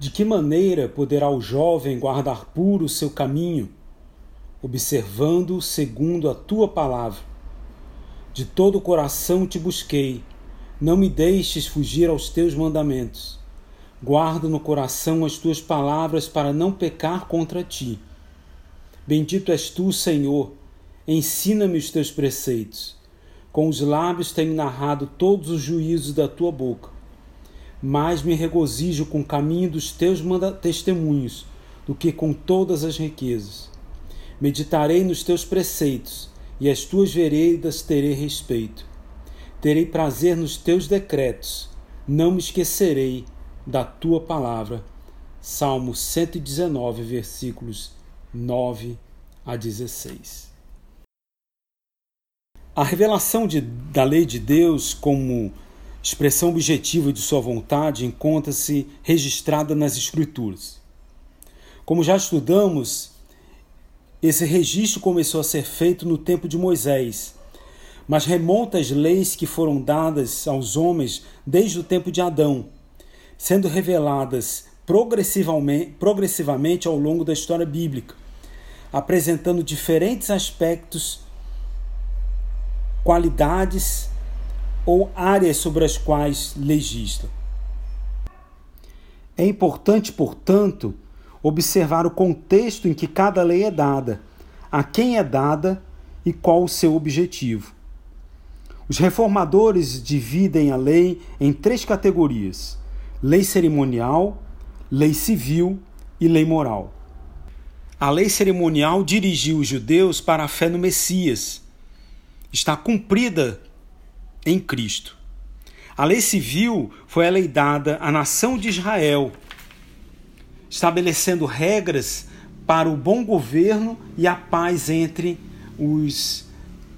De que maneira poderá o jovem guardar puro o seu caminho, observando segundo a tua palavra? De todo o coração te busquei, não me deixes fugir aos teus mandamentos. Guarda no coração as tuas palavras para não pecar contra ti. Bendito és tu, Senhor, ensina-me os teus preceitos. Com os lábios tenho narrado todos os juízos da tua boca. Mais me regozijo com o caminho dos teus testemunhos do que com todas as riquezas. Meditarei nos teus preceitos e as tuas veredas terei respeito. Terei prazer nos teus decretos, não me esquecerei da tua palavra. Salmo 119, versículos 9 a 16. A revelação de, da lei de Deus como expressão objetiva de sua vontade encontra-se registrada nas Escrituras. Como já estudamos, esse registro começou a ser feito no tempo de Moisés, mas remonta às leis que foram dadas aos homens desde o tempo de Adão, sendo reveladas progressivamente, progressivamente ao longo da história bíblica, apresentando diferentes aspectos, qualidades ou áreas sobre as quais legisla. É importante, portanto, observar o contexto em que cada lei é dada, a quem é dada e qual o seu objetivo. Os reformadores dividem a lei em três categorias: lei cerimonial, lei civil e lei moral. A lei cerimonial dirigiu os judeus para a fé no Messias. Está cumprida em Cristo. A lei civil foi a lei dada à nação de Israel, estabelecendo regras para o bom governo e a paz entre os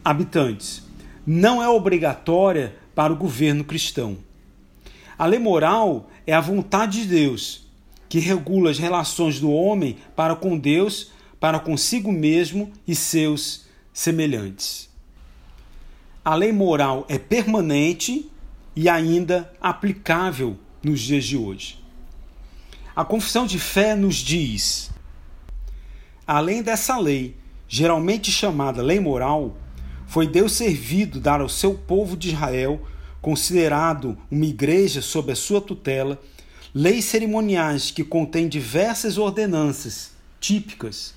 habitantes não é obrigatória para o governo cristão. A lei moral é a vontade de Deus, que regula as relações do homem para com Deus, para consigo mesmo e seus semelhantes. A lei moral é permanente e ainda aplicável nos dias de hoje. A confissão de fé nos diz: além dessa lei, geralmente chamada lei moral, foi Deus servido dar ao seu povo de Israel, considerado uma igreja sob a sua tutela, leis cerimoniais que contêm diversas ordenanças típicas.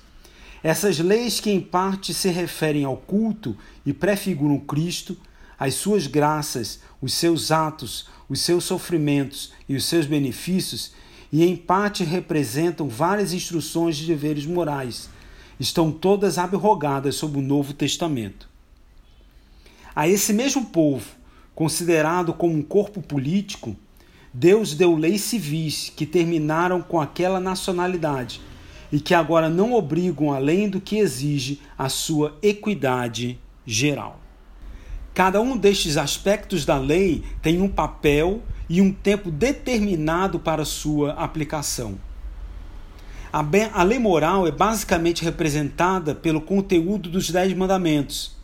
Essas leis que em parte se referem ao culto e prefiguram Cristo, as suas graças, os seus atos, os seus sofrimentos e os seus benefícios, e em parte representam várias instruções de deveres morais, estão todas abrogadas sob o Novo Testamento. A esse mesmo povo, considerado como um corpo político, Deus deu leis civis que terminaram com aquela nacionalidade e que agora não obrigam além do que exige a sua equidade geral. Cada um destes aspectos da lei tem um papel e um tempo determinado para sua aplicação. A, lei moral é basicamente representada pelo conteúdo dos Dez Mandamentos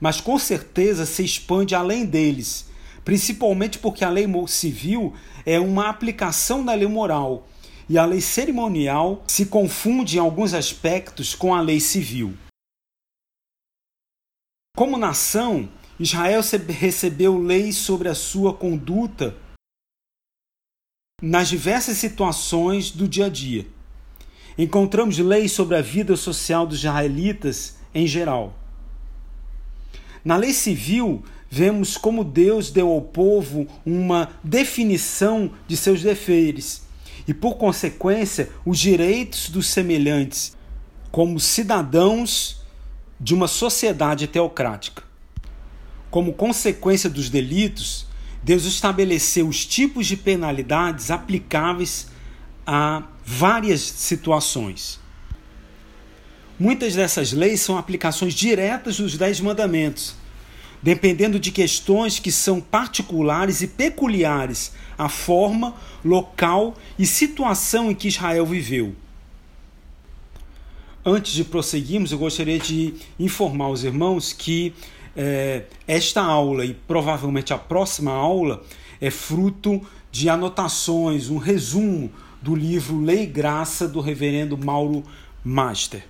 mas com certeza se expande além deles, principalmente porque a lei civil é uma aplicação da lei moral e a lei cerimonial se confunde em alguns aspectos com a lei civil. Como nação, Israel recebeu leis sobre a sua conduta nas diversas situações do dia a dia. Encontramos leis sobre a vida social dos israelitas em geral. Na lei civil, vemos como Deus deu ao povo uma definição de seus deveres e, por consequência, os direitos dos semelhantes, como cidadãos de uma sociedade teocrática. Como consequência dos delitos, Deus estabeleceu os tipos de penalidades aplicáveis a várias situações. Muitas dessas leis são aplicações diretas dos Dez Mandamentos, dependendo de questões que são particulares e peculiares à forma, local e situação em que Israel viveu. Antes de prosseguirmos, eu gostaria de informar os irmãos que é, esta aula e provavelmente a próxima aula é fruto de anotações, um resumo do livro Lei e Graça do reverendo Mauro Master.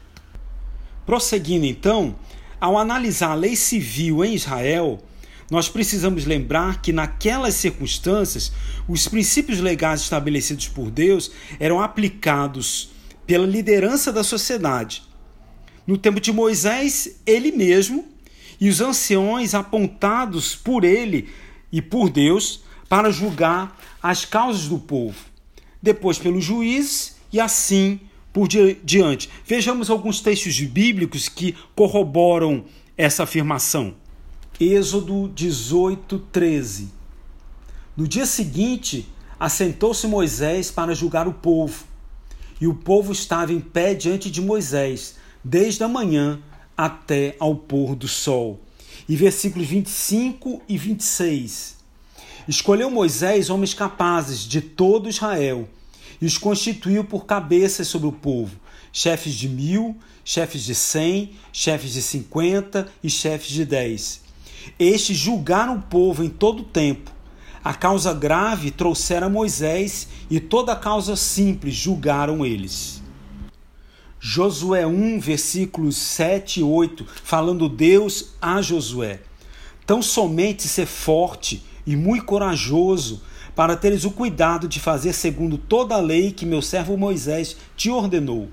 Prosseguindo então, ao analisar a lei civil em Israel, nós precisamos lembrar que naquelas circunstâncias, os princípios legais estabelecidos por Deus eram aplicados pela liderança da sociedade. No tempo de Moisés, ele mesmo e os anciões apontados por ele e por Deus para julgar as causas do povo. Depois pelos juízes e assim por diante. Vejamos alguns textos bíblicos que corroboram essa afirmação. Êxodo 18, 13. No dia seguinte, assentou-se Moisés para julgar o povo. E o povo estava em pé diante de Moisés, desde a manhã até ao pôr do sol. E versículos 25 e 26. Escolheu Moisés homens capazes de todo Israel e os constituiu por cabeças sobre o povo, chefes de mil, chefes de cem, chefes de cinquenta e chefes de dez. Estes julgaram o povo em todo o tempo. A causa grave trouxera Moisés e toda a causa simples julgaram eles. Josué 1, versículos 7 e 8, falando Deus a Josué: Tão somente ser forte e muito corajoso, para teres o cuidado de fazer segundo toda a lei que meu servo Moisés te ordenou.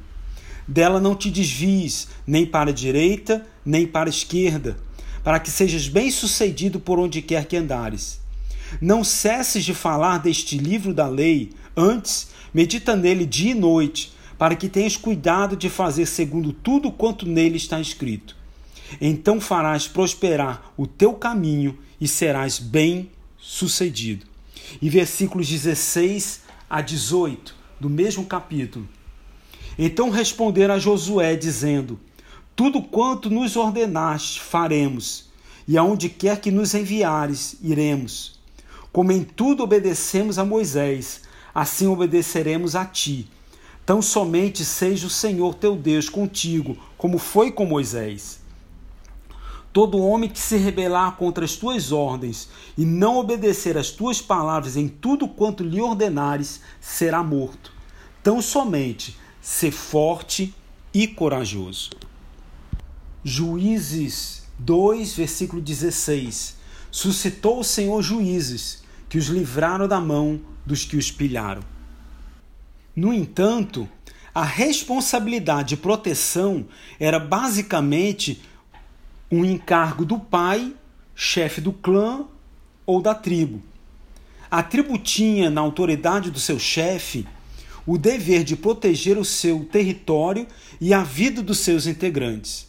Dela não te desvies, nem para a direita, nem para a esquerda, para que sejas bem-sucedido por onde quer que andares. Não cesses de falar deste livro da lei, antes medita nele dia e noite, para que tenhas cuidado de fazer segundo tudo quanto nele está escrito. Então farás prosperar o teu caminho e serás bem-sucedido e versículos 16 a 18 do mesmo capítulo. Então responderam a Josué, dizendo: Tudo quanto nos ordenaste, faremos, e aonde quer que nos enviares, iremos. Como em tudo obedecemos a Moisés, assim obedeceremos a ti. Tão somente seja o Senhor teu Deus contigo, como foi com Moisés. Todo homem que se rebelar contra as tuas ordens e não obedecer às tuas palavras em tudo quanto lhe ordenares, será morto. Tão somente ser forte e corajoso. Juízes 2, versículo 16. Suscitou o Senhor juízes que os livraram da mão dos que os pilharam. No entanto, a responsabilidade de proteção era basicamente um encargo do pai, chefe do clã ou da tribo. A tribo tinha, na autoridade do seu chefe, o dever de proteger o seu território e a vida dos seus integrantes.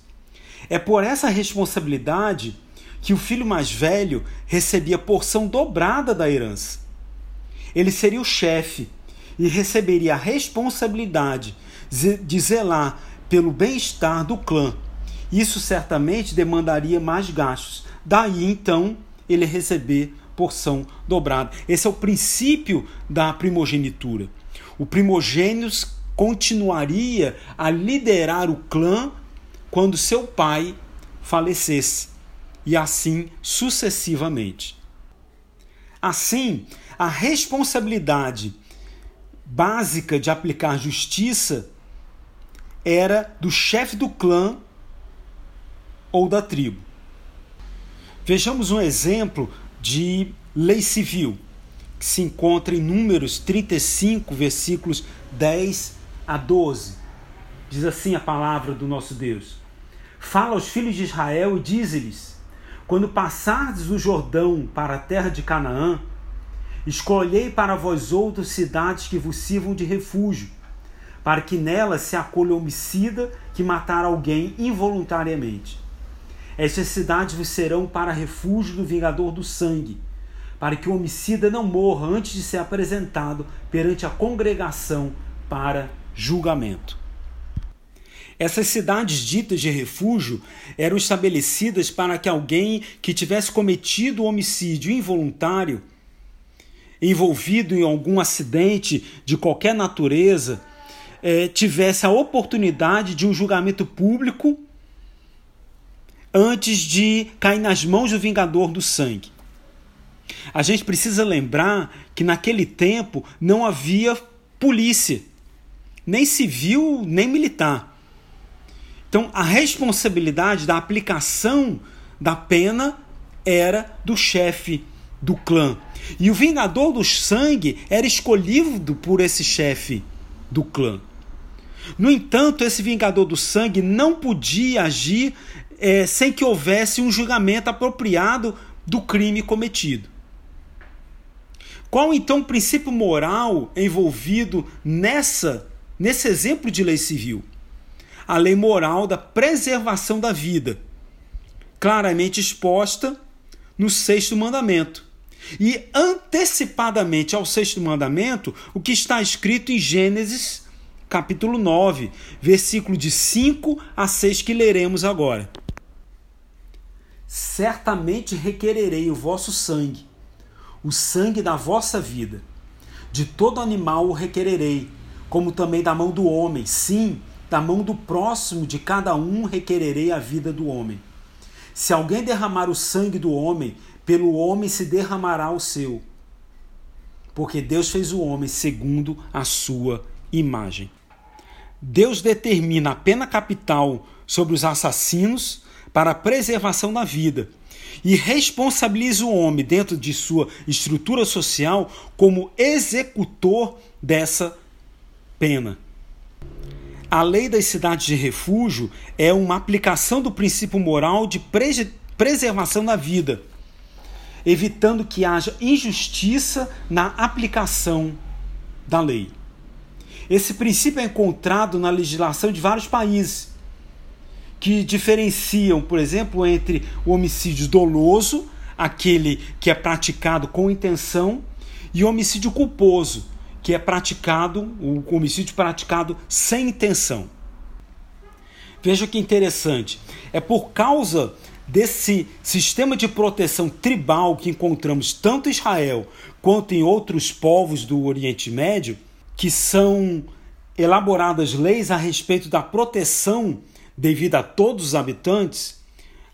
É por essa responsabilidade que o filho mais velho recebia porção dobrada da herança. Ele seria o chefe e receberia a responsabilidade de zelar pelo bem-estar do clã isso certamente demandaria mais gastos. Daí então ele receber porção dobrada. Esse é o princípio da primogenitura. O primogênito continuaria a liderar o clã quando seu pai falecesse, e assim sucessivamente. Assim, a responsabilidade básica de aplicar justiça era do chefe do clã ou da tribo. Vejamos um exemplo de lei civil, que se encontra em Números 35, versículos 10 a 12. Diz assim a palavra do nosso Deus: Fala aos filhos de Israel e dize-lhes: Quando passardes o Jordão para a terra de Canaã, escolhei para vós outras cidades que vos sirvam de refúgio, para que nelas se acolha homicida que matar alguém involuntariamente. Estas cidades vos serão para refúgio do vingador do sangue, para que o homicida não morra antes de ser apresentado perante a congregação para julgamento. Essas cidades ditas de refúgio eram estabelecidas para que alguém que tivesse cometido homicídio involuntário, envolvido em algum acidente de qualquer natureza, eh, tivesse a oportunidade de um julgamento público antes de cair nas mãos do vingador do sangue. A gente precisa lembrar que naquele tempo não havia polícia, nem civil, nem militar. Então, a responsabilidade da aplicação da pena era do chefe do clã. E o vingador do sangue era escolhido por esse chefe do clã. No entanto, esse vingador do sangue não podia agir é, sem que houvesse um julgamento apropriado do crime cometido. Qual então o princípio moral envolvido nessa nesse exemplo de lei civil? A lei moral da preservação da vida, claramente exposta no sexto mandamento. E antecipadamente ao sexto mandamento, o que está escrito em Gênesis capítulo 9, versículo de 5 a 6 que leremos agora. Certamente requererei o vosso sangue, o sangue da vossa vida. De todo animal o requererei, como também da mão do homem, sim, da mão do próximo de cada um requererei a vida do homem. Se alguém derramar o sangue do homem, pelo homem se derramará o seu. Porque Deus fez o homem segundo a sua imagem. Deus determina a pena capital sobre os assassinos para a preservação da vida e responsabiliza o homem dentro de sua estrutura social como executor dessa pena. A lei das cidades de refúgio é uma aplicação do princípio moral de preservação da vida evitando que haja injustiça na aplicação da lei. Esse princípio é encontrado na legislação de vários países, que diferenciam, por exemplo, entre o homicídio doloso, aquele que é praticado com intenção, e o homicídio culposo, que é praticado, o homicídio praticado sem intenção. Veja que interessante. É por causa desse sistema de proteção tribal que encontramos tanto em Israel quanto em outros povos do Oriente Médio, que são elaboradas leis a respeito da proteção devida a todos os habitantes,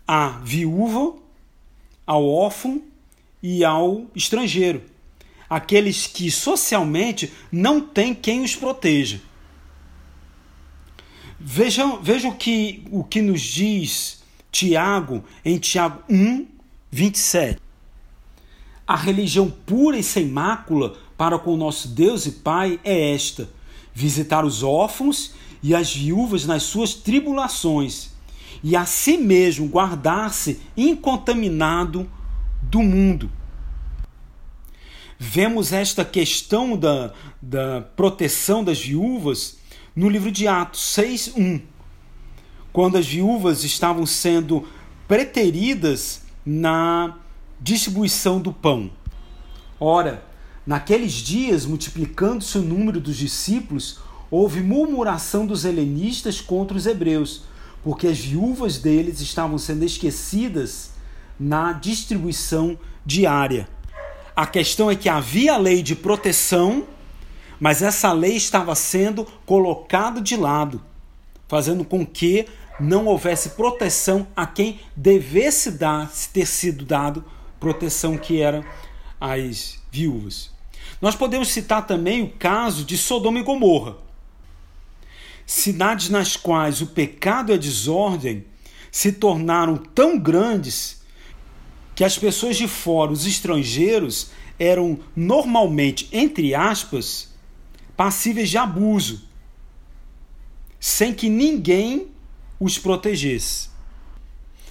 à viúva, ao órfão e ao estrangeiro, aqueles que socialmente não têm quem os proteja. Vejam, vejam o, que, o que nos diz Tiago, em Tiago 1, 27. A religião pura e sem mácula para com o nosso Deus e Pai é esta: visitar os órfãos e as viúvas nas suas tribulações, e a si mesmo guardar-se incontaminado do mundo. Vemos esta questão da, da proteção das viúvas no livro de Atos 6, 1 quando as viúvas estavam sendo preteridas na distribuição do pão. Ora, naqueles dias, multiplicando-se o número dos discípulos, houve murmuração dos helenistas contra os hebreus, porque as viúvas deles estavam sendo esquecidas na distribuição diária. A questão é que havia a lei de proteção, mas essa lei estava sendo colocada de lado, fazendo com que não houvesse proteção a quem devesse dar, ter sido dado proteção que era as viúvas. Nós podemos citar também o caso de Sodoma e Gomorra, cidades nas quais o pecado e a desordem se tornaram tão grandes que as pessoas de fora, os estrangeiros, eram normalmente, entre aspas, passíveis de abuso, sem que ninguém os protegesse.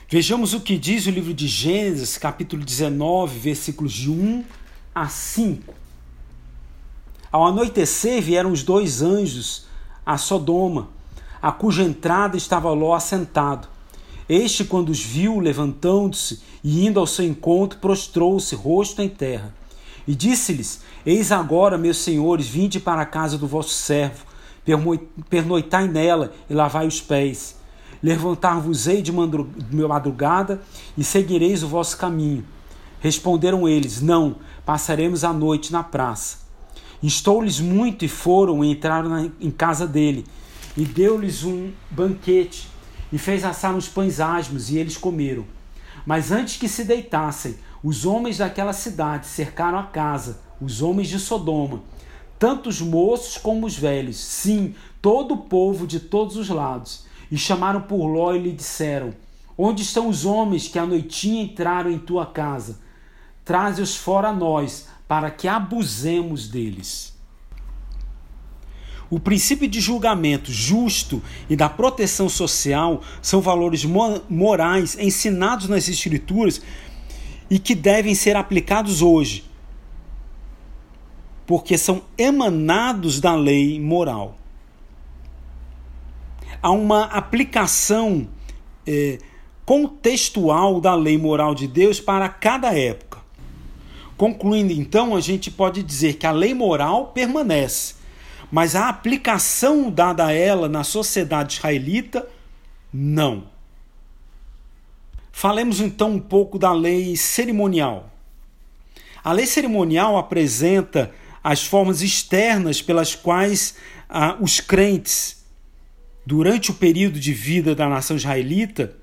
Vejamos o que diz o livro de Gênesis, capítulo 19, versículos de 1 a 5. Ao anoitecer vieram os dois anjos a Sodoma, a cuja entrada estava Ló assentado. Este, quando os viu, levantando-se e indo ao seu encontro, prostrou-se, rosto em terra. E disse-lhes: Eis agora, meus senhores, vinde para a casa do vosso servo, pernoitai nela e lavai os pés. Levantar-vos-ei de madrugada e seguireis o vosso caminho. Responderam eles: Não, passaremos a noite na praça. Instou-lhes muito e foram e entraram em casa dele. E deu-lhes um banquete e fez assar uns pães asmos e eles comeram. Mas antes que se deitassem, os homens daquela cidade cercaram a casa, os homens de Sodoma, tanto os moços como os velhos, sim, todo o povo de todos os lados. E chamaram por Ló e lhe disseram: Onde estão os homens que à noitinha entraram em tua casa? Traze-os fora a nós, para que abusemos deles. O princípio de julgamento justo e da proteção social são valores morais ensinados nas Escrituras e que devem ser aplicados hoje, porque são emanados da lei moral. Há uma aplicação é, contextual da lei moral de Deus para cada época. Concluindo, então, a gente pode dizer que a lei moral permanece, mas a aplicação dada a ela na sociedade israelita, não. Falemos então um pouco da lei cerimonial. A lei cerimonial apresenta as formas externas pelas quais ah, os crentes, durante o período de vida da nação israelita,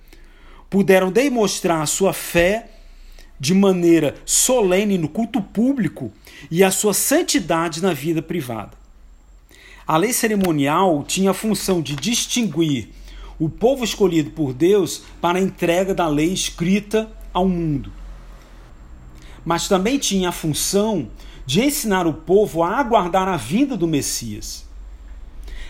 puderam demonstrar a sua fé de maneira solene no culto público e a sua santidade na vida privada. A lei cerimonial tinha a função de distinguir o povo escolhido por Deus para a entrega da lei escrita ao mundo. Mas também tinha a função de ensinar o povo a aguardar a vinda do Messias.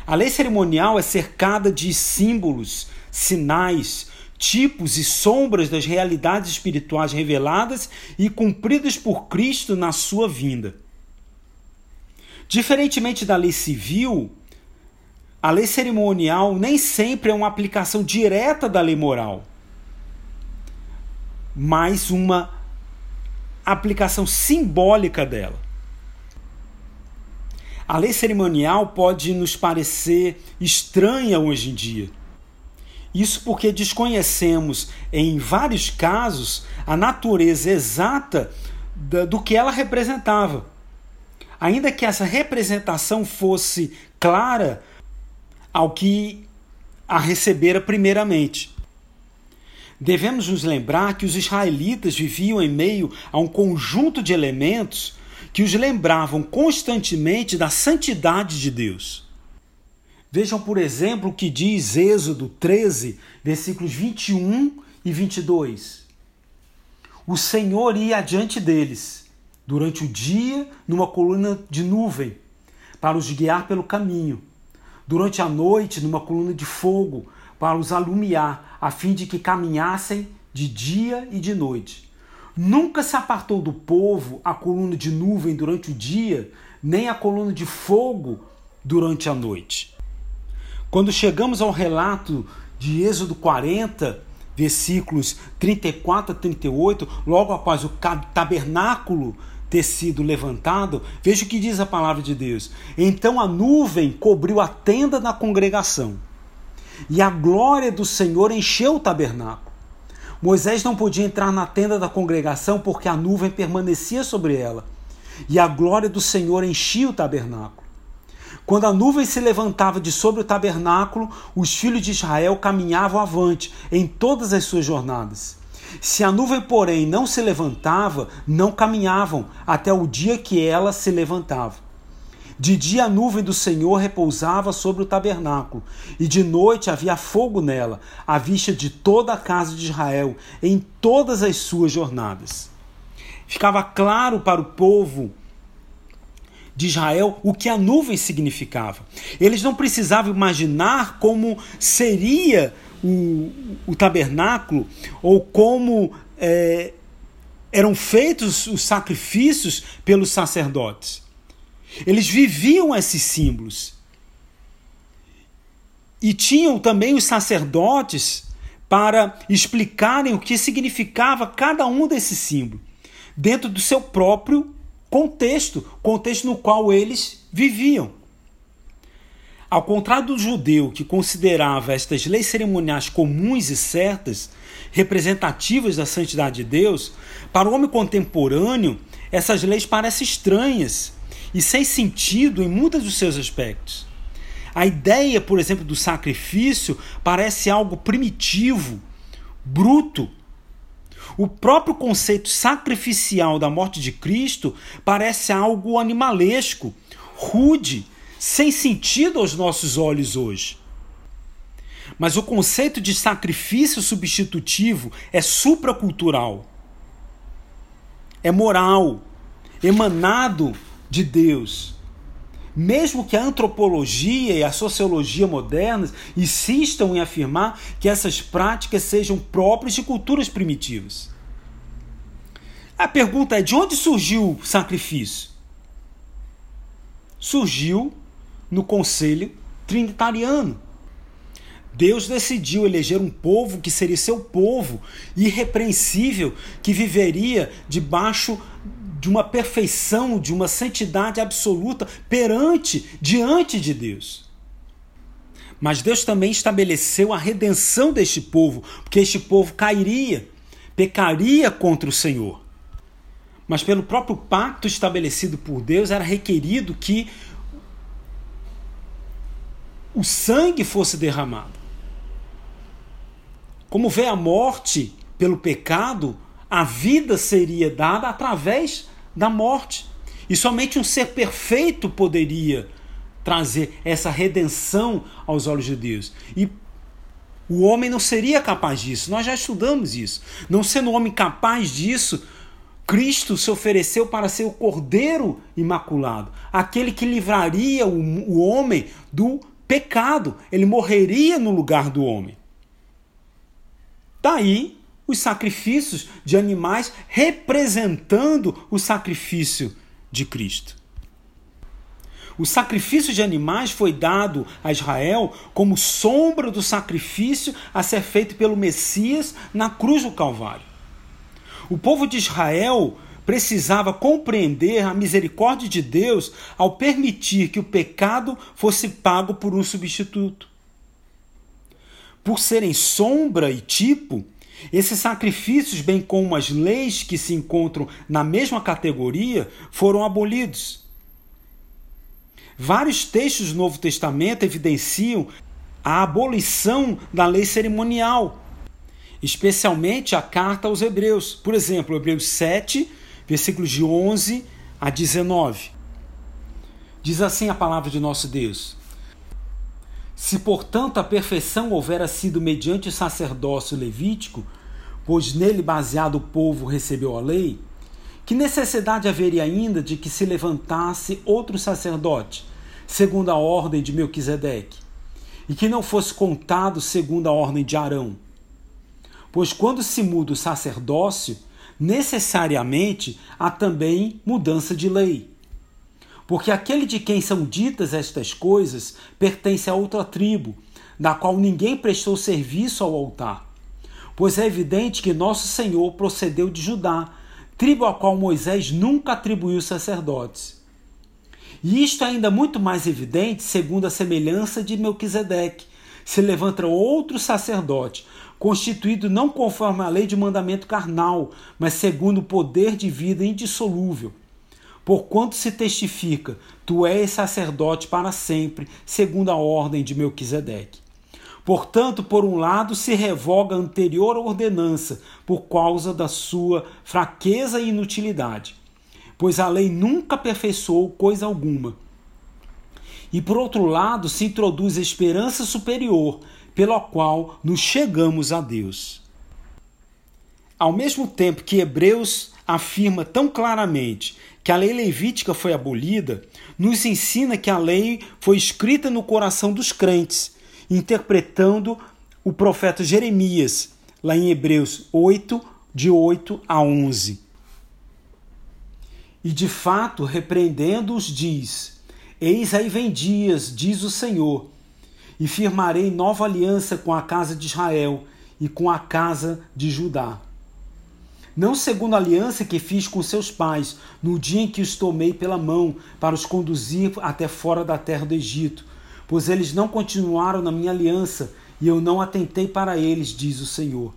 A lei cerimonial é cercada de símbolos, sinais, tipos e sombras das realidades espirituais reveladas e cumpridas por Cristo na sua vinda. Diferentemente da lei civil, a lei cerimonial nem sempre é uma aplicação direta da lei moral, mas uma aplicação simbólica dela. A lei cerimonial pode nos parecer estranha hoje em dia. Isso porque desconhecemos, em vários casos, a natureza exata do que ela representava. Ainda que essa representação fosse clara ao que a recebera primeiramente. Devemos nos lembrar que os israelitas viviam em meio a um conjunto de elementos que os lembravam constantemente da santidade de Deus. Vejam, por exemplo, o que diz Êxodo 13, versículos 21 e 22. O Senhor ia adiante deles, durante o dia, numa coluna de nuvem, para os guiar pelo caminho durante a noite numa coluna de fogo para os alumiar, a fim de que caminhassem de dia e de noite. Nunca se apartou do povo a coluna de nuvem durante o dia, nem a coluna de fogo durante a noite. Quando chegamos ao relato de Êxodo 40, versículos 34 a 38, logo após o tabernáculo ter sido levantado, veja o que diz a palavra de Deus. Então a nuvem cobriu a tenda da congregação, e a glória do Senhor encheu o tabernáculo. Moisés não podia entrar na tenda da congregação porque a nuvem permanecia sobre ela, e a glória do Senhor enchia o tabernáculo. Quando a nuvem se levantava de sobre o tabernáculo, os filhos de Israel caminhavam avante em todas as suas jornadas. Se a nuvem, porém, não se levantava, não caminhavam até o dia que ela se levantava. De dia a nuvem do Senhor repousava sobre o tabernáculo, e de noite havia fogo nela, à vista de toda a casa de Israel, em todas as suas jornadas. Ficava claro para o povo de Israel o que a nuvem significava. Eles não precisavam imaginar como seria o, o tabernáculo ou como é, eram feitos os sacrifícios pelos sacerdotes. Eles viviam esses símbolos. E tinham também os sacerdotes para explicarem o que significava cada um desses símbolos, dentro do seu próprio contexto, contexto no qual eles viviam. Ao contrário do judeu que considerava estas leis cerimoniais comuns e certas, representativas da santidade de Deus, para o homem contemporâneo, essas leis parecem estranhas e sem sentido em muitos dos seus aspectos. A ideia, por exemplo, do sacrifício parece algo primitivo, bruto. O próprio conceito sacrificial da morte de Cristo parece algo animalesco, rude, sem sentido aos nossos olhos hoje. Mas o conceito de sacrifício substitutivo é supracultural, é moral, emanado de Deus. Mesmo que a antropologia e a sociologia modernas insistam em afirmar que essas práticas sejam próprias de culturas primitivas. A pergunta é: de onde surgiu o sacrifício? Surgiu no Conselho Trinitariano. Deus decidiu eleger um povo que seria seu povo, irrepreensível, que viveria debaixo de uma perfeição, de uma santidade absoluta perante, diante de Deus. Mas Deus também estabeleceu a redenção deste povo, porque este povo cairia, pecaria contra o Senhor. Mas pelo próprio pacto estabelecido por Deus, era requerido que o sangue fosse derramado. Como vê a morte pelo pecado, a vida seria dada através da morte. E somente um ser perfeito poderia trazer essa redenção aos olhos de Deus. E o homem não seria capaz disso. Nós já estudamos isso. Não sendo o homem capaz disso, Cristo se ofereceu para ser o Cordeiro Imaculado, aquele que livraria o, o homem do pecado. Ele morreria no lugar do homem. Daí os sacrifícios de animais representando o sacrifício de Cristo. O sacrifício de animais foi dado a Israel como sombra do sacrifício a ser feito pelo Messias na cruz do Calvário. O povo de Israel precisava compreender a misericórdia de Deus ao permitir que o pecado fosse pago por um substituto. Por serem sombra e tipo, esses sacrifícios, bem como as leis que se encontram na mesma categoria, foram abolidos. Vários textos do Novo Testamento evidenciam a abolição da lei cerimonial, especialmente a carta aos Hebreus. Por exemplo, Hebreus 7, versículos de 11 a 19. Diz assim a palavra de nosso Deus: se, portanto, a perfeição houvera sido mediante o sacerdócio levítico, pois nele baseado o povo recebeu a lei, que necessidade haveria ainda de que se levantasse outro sacerdote, segundo a ordem de Melquisedeque, e que não fosse contado segundo a ordem de Arão? Pois quando se muda o sacerdócio, necessariamente há também mudança de lei. Porque aquele de quem são ditas estas coisas pertence a outra tribo, da qual ninguém prestou serviço ao altar. Pois é evidente que nosso Senhor procedeu de Judá, tribo a qual Moisés nunca atribuiu sacerdotes. E isto é ainda muito mais evidente segundo a semelhança de Melquisedeque. Se levanta outro sacerdote, constituído não conforme a lei de mandamento carnal, mas segundo o poder de vida indissolúvel Porquanto se testifica, tu és sacerdote para sempre, segundo a ordem de Melquisedeque. Portanto, por um lado, se revoga a anterior ordenança por causa da sua fraqueza e inutilidade, pois a lei nunca aperfeiçoou coisa alguma. E por outro lado, se introduz a esperança superior, pela qual nos chegamos a Deus. Ao mesmo tempo que Hebreus afirma tão claramente que a lei levítica foi abolida, nos ensina que a lei foi escrita no coração dos crentes, interpretando o profeta Jeremias, lá em Hebreus 8, de 8 a 11. E de fato, repreendendo-os, diz: Eis aí vem dias, diz o Senhor, e firmarei nova aliança com a casa de Israel e com a casa de Judá não segundo a aliança que fiz com seus pais, no dia em que os tomei pela mão para os conduzir até fora da terra do Egito, pois eles não continuaram na minha aliança, e eu não atentei para eles, diz o Senhor.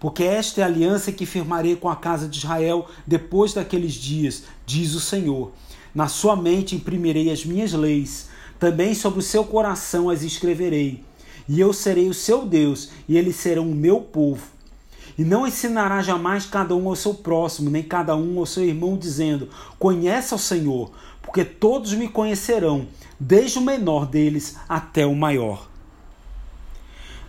Porque esta é a aliança que firmarei com a casa de Israel depois daqueles dias, diz o Senhor. Na sua mente imprimirei as minhas leis, também sobre o seu coração as escreverei. E eu serei o seu Deus, e eles serão o meu povo. E não ensinará jamais cada um ao seu próximo, nem cada um ao seu irmão, dizendo: Conhece ao Senhor, porque todos me conhecerão, desde o menor deles até o maior.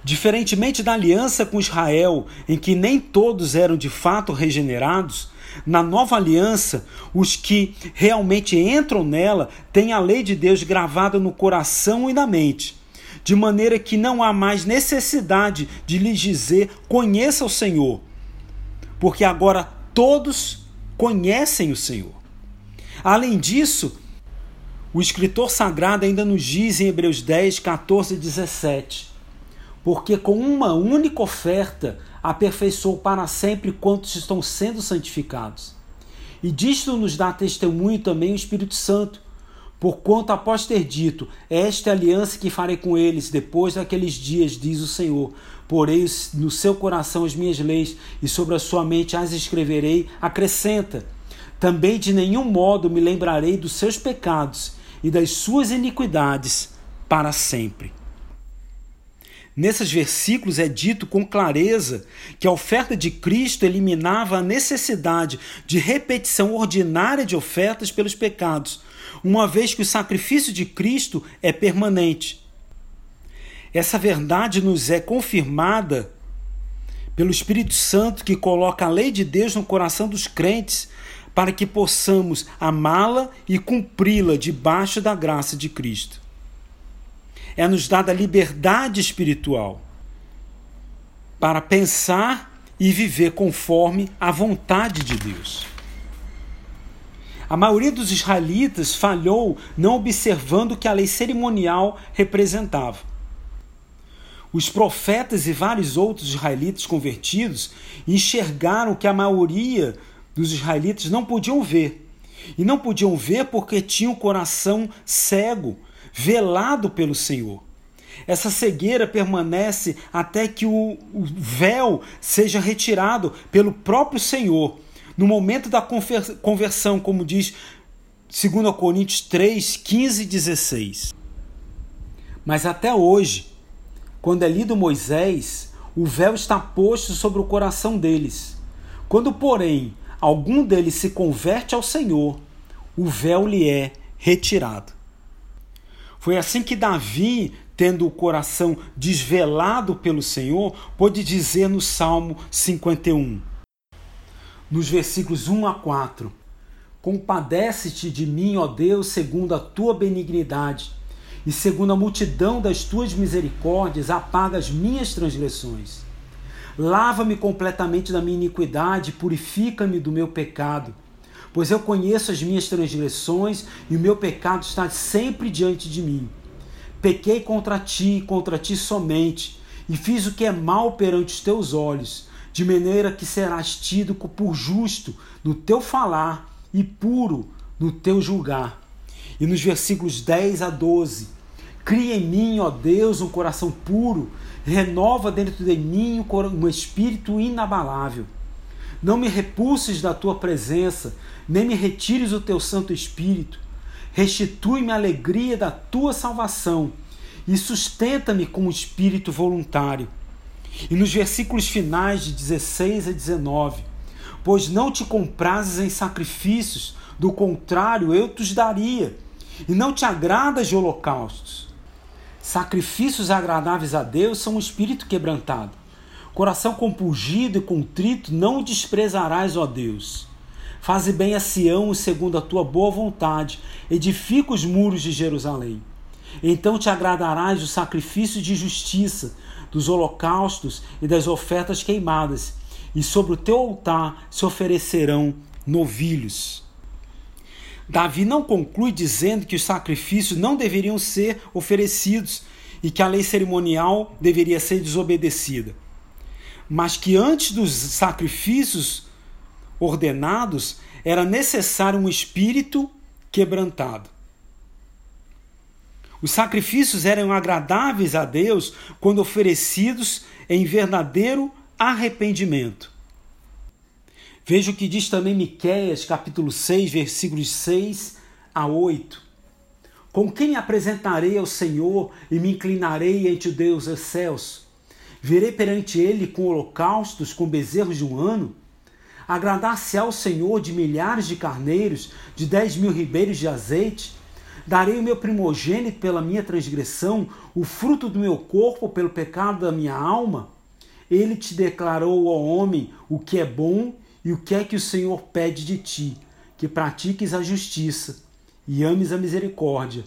Diferentemente da aliança com Israel, em que nem todos eram de fato regenerados, na nova aliança, os que realmente entram nela têm a lei de Deus gravada no coração e na mente, de maneira que não há mais necessidade de lhes dizer: conheça o Senhor, porque agora todos conhecem o Senhor. Além disso, o escritor sagrado ainda nos diz em Hebreus 10, 14 e 17 porque com uma única oferta aperfeiçoou para sempre quantos estão sendo santificados. E disto nos dá testemunho também o Espírito Santo, porquanto após ter dito, esta é aliança que farei com eles depois daqueles dias, diz o Senhor. Porei no seu coração as minhas leis e sobre a sua mente as escreverei, acrescenta. Também de nenhum modo me lembrarei dos seus pecados e das suas iniquidades para sempre. Nesses versículos é dito com clareza que a oferta de Cristo eliminava a necessidade de repetição ordinária de ofertas pelos pecados, uma vez que o sacrifício de Cristo é permanente. Essa verdade nos é confirmada pelo Espírito Santo que coloca a lei de Deus no coração dos crentes para que possamos amá-la e cumpri-la debaixo da graça de Cristo é nos dada liberdade espiritual para pensar e viver conforme a vontade de Deus. A maioria dos israelitas falhou não observando o que a lei cerimonial representava. Os profetas e vários outros israelitas convertidos enxergaram que a maioria dos israelitas não podiam ver. E não podiam ver porque tinham o coração cego velado pelo Senhor. Essa cegueira permanece até que o, véu seja retirado pelo próprio Senhor. No momento da conversão, como diz 2 Coríntios 3, 15 e 16. Mas até hoje, quando é lido Moisés, o véu está posto sobre o coração deles. Quando, porém, algum deles se converte ao Senhor, o véu lhe é retirado. Foi assim que Davi, tendo o coração desvelado pelo Senhor, pôde dizer no Salmo 51, nos versículos 1 a 4: Compadece-te de mim, ó Deus, segundo a tua benignidade, e segundo a multidão das tuas misericórdias, apaga as minhas transgressões. Lava-me completamente da minha iniquidade, purifica-me do meu pecado pois eu conheço as minhas transgressões e o meu pecado está sempre diante de mim. Pequei contra ti, contra ti somente, e fiz o que é mal perante os teus olhos, de maneira que serás tido por justo no teu falar e puro no teu julgar. E nos versículos 10 a 12: Cria em mim, ó Deus, um coração puro, renova dentro de mim um espírito inabalável. Não me repulses da tua presença, nem me retires o teu Santo Espírito. Restitui-me a alegria da tua salvação e sustenta-me com o espírito voluntário. E nos versículos finais de 16 a 19: Pois não te comprases em sacrifícios, do contrário eu te daria, e não te agradas de holocaustos. Sacrifícios agradáveis a Deus são um espírito quebrantado. Coração compungido e contrito não o desprezarás, ó Deus. Faze bem a Sião segundo a tua boa vontade, edifica os muros de Jerusalém. Então te agradarás do sacrifício de justiça, dos holocaustos e das ofertas queimadas, e sobre o teu altar se oferecerão novilhos. Davi não conclui dizendo que os sacrifícios não deveriam ser oferecidos e que a lei cerimonial deveria ser desobedecida, mas que antes dos sacrifícios ordenados, era necessário um espírito quebrantado. Os sacrifícios eram agradáveis a Deus quando oferecidos em verdadeiro arrependimento. Veja o que diz também Miqueias, capítulo 6, versículos 6 a 8. Com quem apresentarei ao Senhor e me inclinarei ante o Deus excelso? Verei perante ele com holocaustos, com bezerros de um ano? Agradar-se ao Senhor de milhares de carneiros, de dez mil ribeiros de azeite? Darei o meu primogênito pela minha transgressão, o fruto do meu corpo pelo pecado da minha alma? Ele te declarou, ó homem, o que é bom e o que é que o Senhor pede de ti, que pratiques a justiça e ames a misericórdia,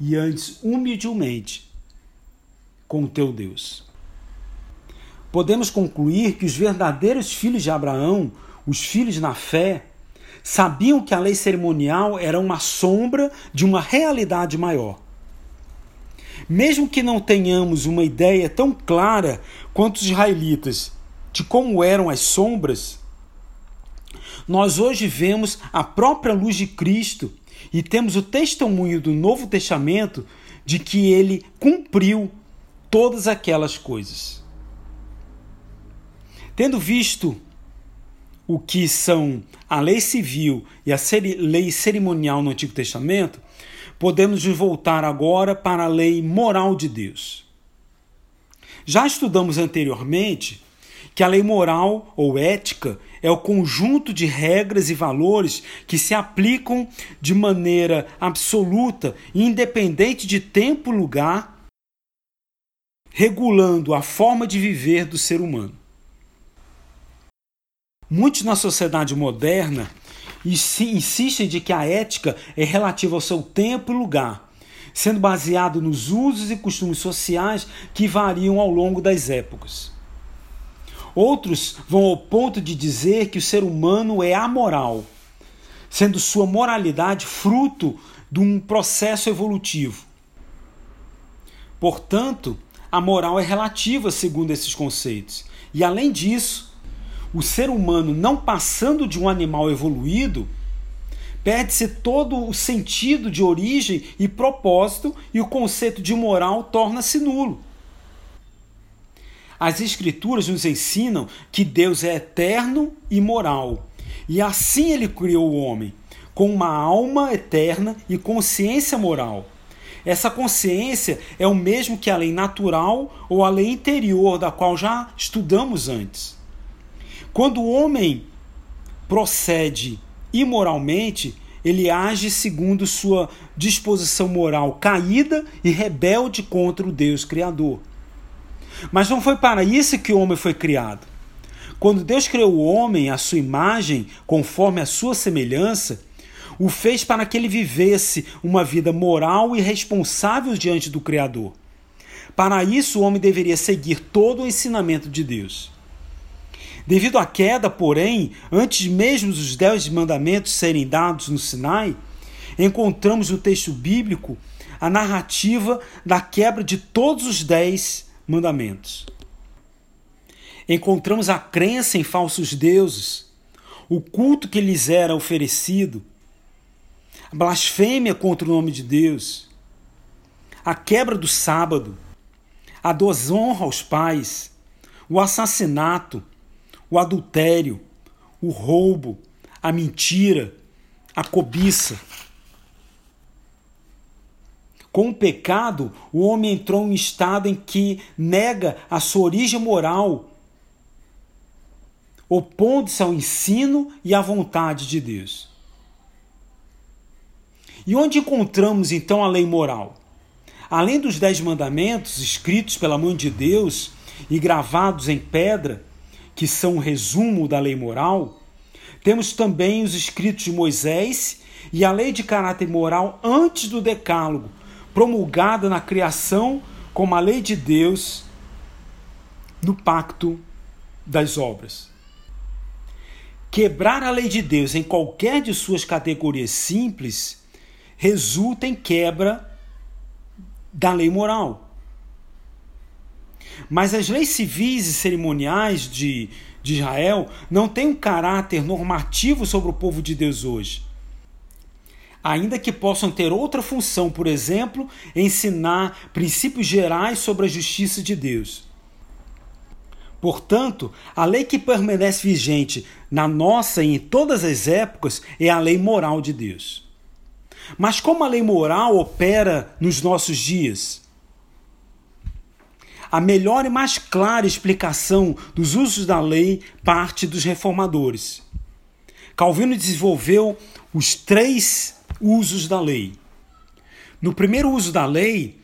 e antes humildemente com o teu Deus. Podemos concluir que os verdadeiros filhos de Abraão, os filhos na fé, sabiam que a lei cerimonial era uma sombra de uma realidade maior. Mesmo que não tenhamos uma ideia tão clara quanto os israelitas de como eram as sombras, nós hoje vemos a própria luz de Cristo e temos o testemunho do Novo Testamento de que ele cumpriu todas aquelas coisas. Tendo visto o que são a lei civil e a lei cerimonial no Antigo Testamento, podemos voltar agora para a lei moral de Deus. Já estudamos anteriormente que a lei moral ou ética é o conjunto de regras e valores que se aplicam de maneira absoluta, independente de tempo e lugar, regulando a forma de viver do ser humano. Muitos na sociedade moderna insistem de que a ética é relativa ao seu tempo e lugar, sendo baseado nos usos e costumes sociais que variam ao longo das épocas. Outros vão ao ponto de dizer que o ser humano é amoral, sendo sua moralidade fruto de um processo evolutivo. Portanto, a moral é relativa segundo esses conceitos. E além disso, o ser humano não passando de um animal evoluído, perde-se todo o sentido de origem e propósito e o conceito de moral torna-se nulo. As Escrituras nos ensinam que Deus é eterno e moral, e assim ele criou o homem, com uma alma eterna e consciência moral. Essa consciência é o mesmo que a lei natural ou a lei interior, da qual já estudamos antes. Quando o homem procede imoralmente, ele age segundo sua disposição moral caída e rebelde contra o Deus Criador. Mas não foi para isso que o homem foi criado. Quando Deus criou o homem à sua imagem, conforme a sua semelhança, o fez para que ele vivesse uma vida moral e responsável diante do Criador. Para isso, o homem deveria seguir todo o ensinamento de Deus. Devido à queda, porém, antes mesmo dos dez mandamentos serem dados no Sinai, encontramos no texto bíblico a narrativa da quebra de todos os dez mandamentos. Encontramos a crença em falsos deuses, o culto que lhes era oferecido, a blasfêmia contra o nome de Deus, a quebra do sábado, a desonra aos pais, o assassinato, o adultério, o roubo, a mentira, a cobiça. Com o pecado, o homem entrou em um estado em que nega a sua origem moral, opondo-se ao ensino e à vontade de Deus. E onde encontramos então a lei moral? Além dos dez mandamentos escritos pela mão de Deus e gravados em pedra, que são o resumo da lei moral, temos também os escritos de Moisés e a lei de caráter moral antes do Decálogo, promulgada na criação como a lei de Deus no pacto das obras. Quebrar a lei de Deus em qualquer de suas categorias simples resulta em quebra da lei moral. Mas as leis civis e cerimoniais de, de Israel não têm um caráter normativo sobre o povo de Deus hoje ainda que possam ter outra função, por exemplo, ensinar princípios gerais sobre a justiça de Deus. Portanto, a lei que permanece vigente na nossa e em todas as épocas é a lei moral de Deus. Mas como a lei moral opera nos nossos dias? A melhor e mais clara explicação dos usos da lei parte dos reformadores. Calvino desenvolveu os três usos da lei. No primeiro uso da lei,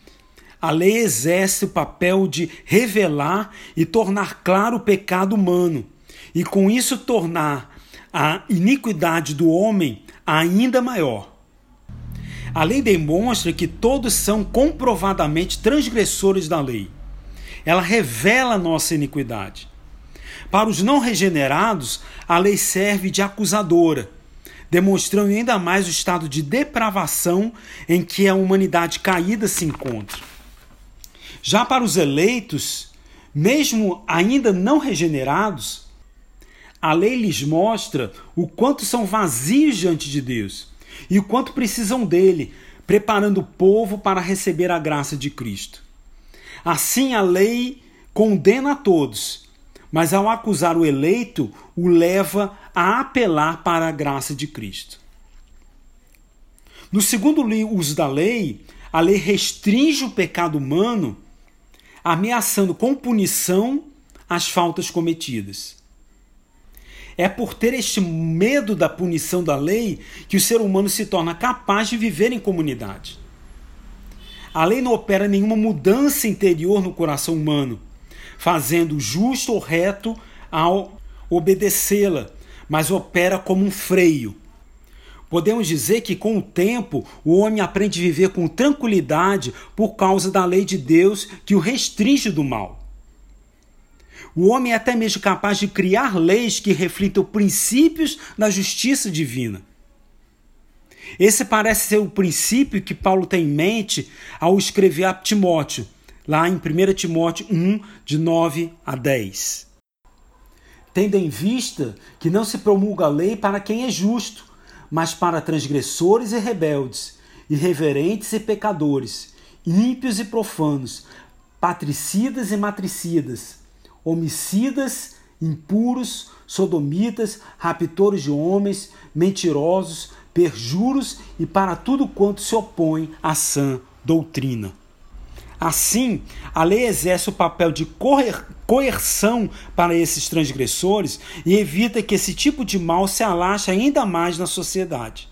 a lei exerce o papel de revelar e tornar claro o pecado humano, e com isso tornar a iniquidade do homem ainda maior. A lei demonstra que todos são comprovadamente transgressores da lei. Ela revela nossa iniquidade. Para os não regenerados, a lei serve de acusadora, demonstrando ainda mais o estado de depravação em que a humanidade caída se encontra. Já para os eleitos, mesmo ainda não regenerados, a lei lhes mostra o quanto são vazios diante de Deus e o quanto precisam dele, preparando o povo para receber a graça de Cristo. Assim, a lei condena a todos, mas ao acusar o eleito, o leva a apelar para a graça de Cristo. No segundo uso da lei, a lei restringe o pecado humano, ameaçando com punição as faltas cometidas. É por ter este medo da punição da lei que o ser humano se torna capaz de viver em comunidade. A lei não opera nenhuma mudança interior no coração humano, fazendo justo ou reto ao obedecê-la, mas opera como um freio. Podemos dizer que com o tempo o homem aprende a viver com tranquilidade por causa da lei de Deus que o restringe do mal. O homem é até mesmo capaz de criar leis que reflitam princípios da justiça divina. Esse parece ser o princípio que Paulo tem em mente ao escrever a Timóteo, lá em 1 Timóteo 1, de 9 a 10. Tendo em vista que não se promulga a lei para quem é justo, mas para transgressores e rebeldes, irreverentes e pecadores, ímpios e profanos, patricidas e matricidas, homicidas, impuros, sodomitas, raptores de homens, mentirosos, perjuros e para tudo quanto se opõe à sã doutrina. Assim, a lei exerce o papel de coerção para esses transgressores e evita que esse tipo de mal se alaste ainda mais na sociedade.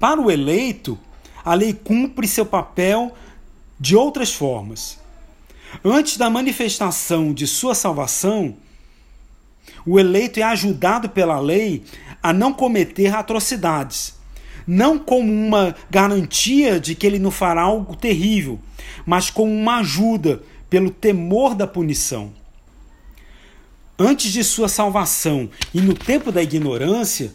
Para o eleito, a lei cumpre seu papel de outras formas. Antes da manifestação de sua salvação, o eleito é ajudado pela lei a não cometer atrocidades, não como uma garantia de que ele não fará algo terrível, mas como uma ajuda pelo temor da punição. Antes de sua salvação e no tempo da ignorância,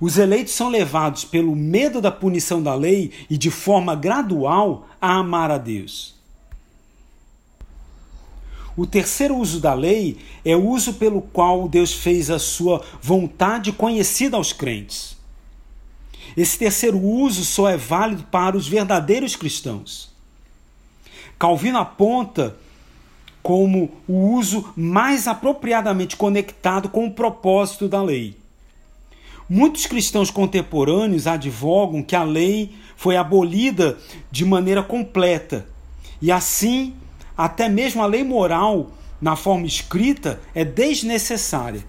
os eleitos são levados pelo medo da punição da lei e de forma gradual a amar a Deus. O terceiro uso da lei é o uso pelo qual Deus fez a sua vontade conhecida aos crentes. Esse terceiro uso só é válido para os verdadeiros cristãos. Calvino aponta como o uso mais apropriadamente conectado com o propósito da lei. Muitos cristãos contemporâneos advogam que a lei foi abolida de maneira completa e assim até mesmo a lei moral, na forma escrita, é desnecessária.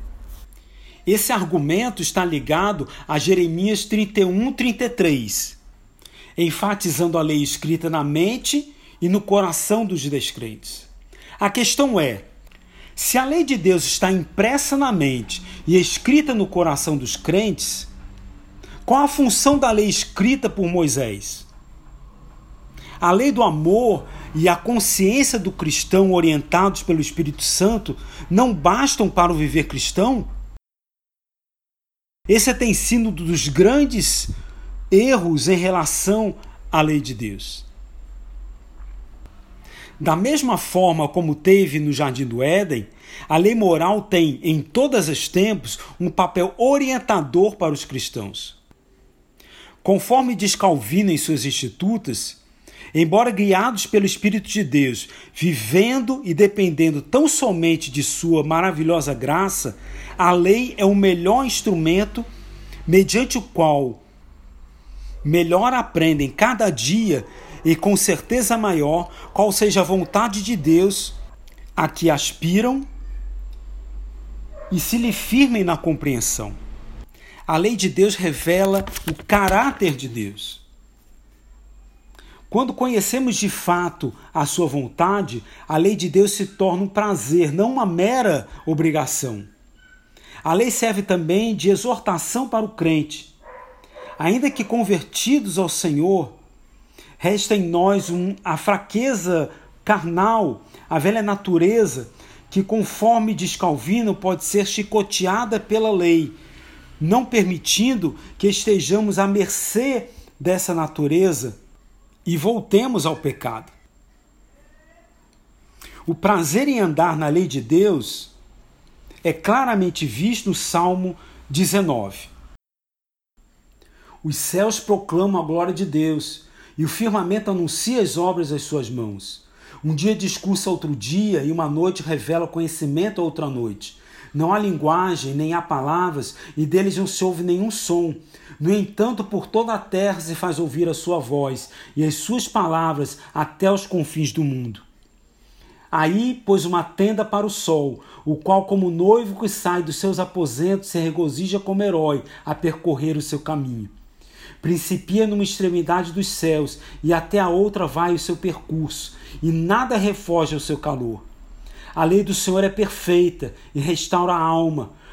Esse argumento está ligado a Jeremias 31, 33, enfatizando a lei escrita na mente e no coração dos descrentes. A questão é: se a lei de Deus está impressa na mente e escrita no coração dos crentes, qual a função da lei escrita por Moisés? A lei do amor e a consciência do cristão orientados pelo Espírito Santo não bastam para o viver cristão? Esse tem sido um dos grandes erros em relação à lei de Deus. Da mesma forma como teve no Jardim do Éden, a lei moral tem, em todos os tempos, um papel orientador para os cristãos. Conforme diz Calvino em suas Institutas, Embora guiados pelo Espírito de Deus, vivendo e dependendo tão somente de Sua maravilhosa graça, a lei é o melhor instrumento mediante o qual melhor aprendem cada dia e com certeza maior qual seja a vontade de Deus a que aspiram e se lhe firmem na compreensão. A lei de Deus revela o caráter de Deus. Quando conhecemos de fato a sua vontade, a lei de Deus se torna um prazer, não uma mera obrigação. A lei serve também de exortação para o crente. Ainda que convertidos ao Senhor, resta em nós um, a fraqueza carnal, a velha natureza, que, conforme diz Calvino, pode ser chicoteada pela lei, não permitindo que estejamos à mercê dessa natureza e voltemos ao pecado. O prazer em andar na lei de Deus é claramente visto no Salmo 19. Os céus proclamam a glória de Deus e o firmamento anuncia as obras das suas mãos. Um dia discursa outro dia e uma noite revela conhecimento a outra noite. Não há linguagem, nem há palavras, e deles não se ouve nenhum som. No entanto, por toda a terra se faz ouvir a sua voz, e as suas palavras até os confins do mundo. Aí pôs uma tenda para o sol, o qual, como noivo que sai dos seus aposentos, se regozija como herói a percorrer o seu caminho. Principia numa extremidade dos céus, e até a outra vai o seu percurso, e nada refoge ao seu calor. A lei do Senhor é perfeita e restaura a alma.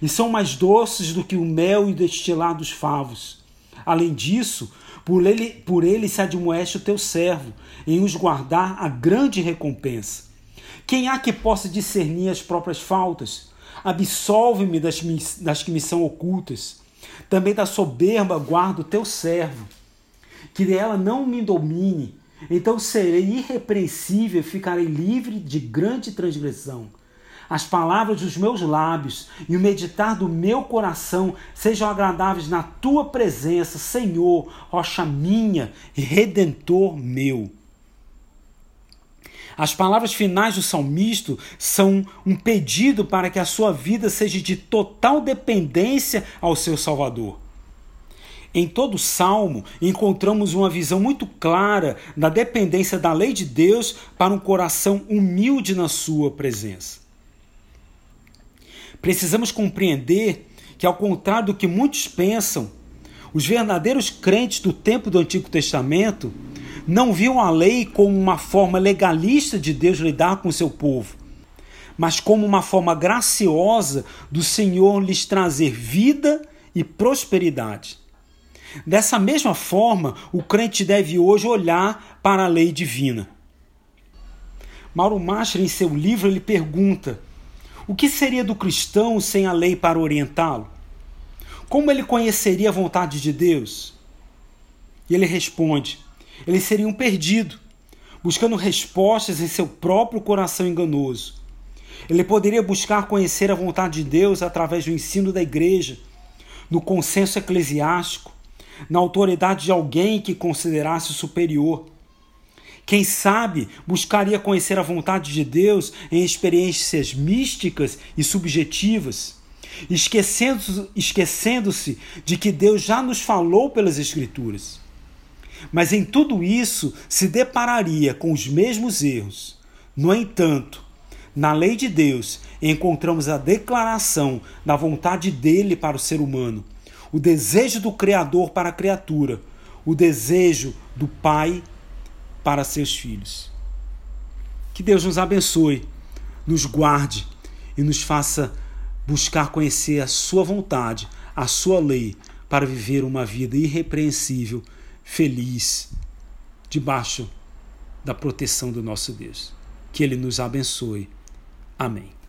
e são mais doces do que o mel e destilado dos favos. Além disso, por ele, por ele se admoeste o teu servo, em os guardar a grande recompensa. Quem há que possa discernir as próprias faltas? Absolve-me das, das que me são ocultas. Também da soberba guardo o teu servo, que ela não me domine. Então serei irrepreensível e ficarei livre de grande transgressão as palavras dos meus lábios e o meditar do meu coração sejam agradáveis na tua presença, Senhor, rocha minha e redentor meu. As palavras finais do salmista são um pedido para que a sua vida seja de total dependência ao seu Salvador. Em todo o salmo, encontramos uma visão muito clara da dependência da lei de Deus para um coração humilde na sua presença. Precisamos compreender que, ao contrário do que muitos pensam, os verdadeiros crentes do tempo do Antigo Testamento não viam a lei como uma forma legalista de Deus lidar com o seu povo, mas como uma forma graciosa do Senhor lhes trazer vida e prosperidade. Dessa mesma forma, o crente deve hoje olhar para a lei divina. Mauro Macher, em seu livro, ele pergunta o que seria do cristão sem a lei para orientá-lo? Como ele conheceria a vontade de Deus? E ele responde: ele seria um perdido, buscando respostas em seu próprio coração enganoso. Ele poderia buscar conhecer a vontade de Deus através do ensino da igreja, no consenso eclesiástico, na autoridade de alguém que considerasse superior. Quem sabe buscaria conhecer a vontade de Deus em experiências místicas e subjetivas, esquecendo-se esquecendo de que Deus já nos falou pelas Escrituras. Mas em tudo isso se depararia com os mesmos erros. No entanto, na lei de Deus encontramos a declaração da vontade dele para o ser humano, o desejo do Criador para a criatura, o desejo do Pai para seus filhos. Que Deus nos abençoe, nos guarde e nos faça buscar conhecer a Sua vontade, a Sua lei, para viver uma vida irrepreensível, feliz, debaixo da proteção do nosso Deus. Que Ele nos abençoe. Amém.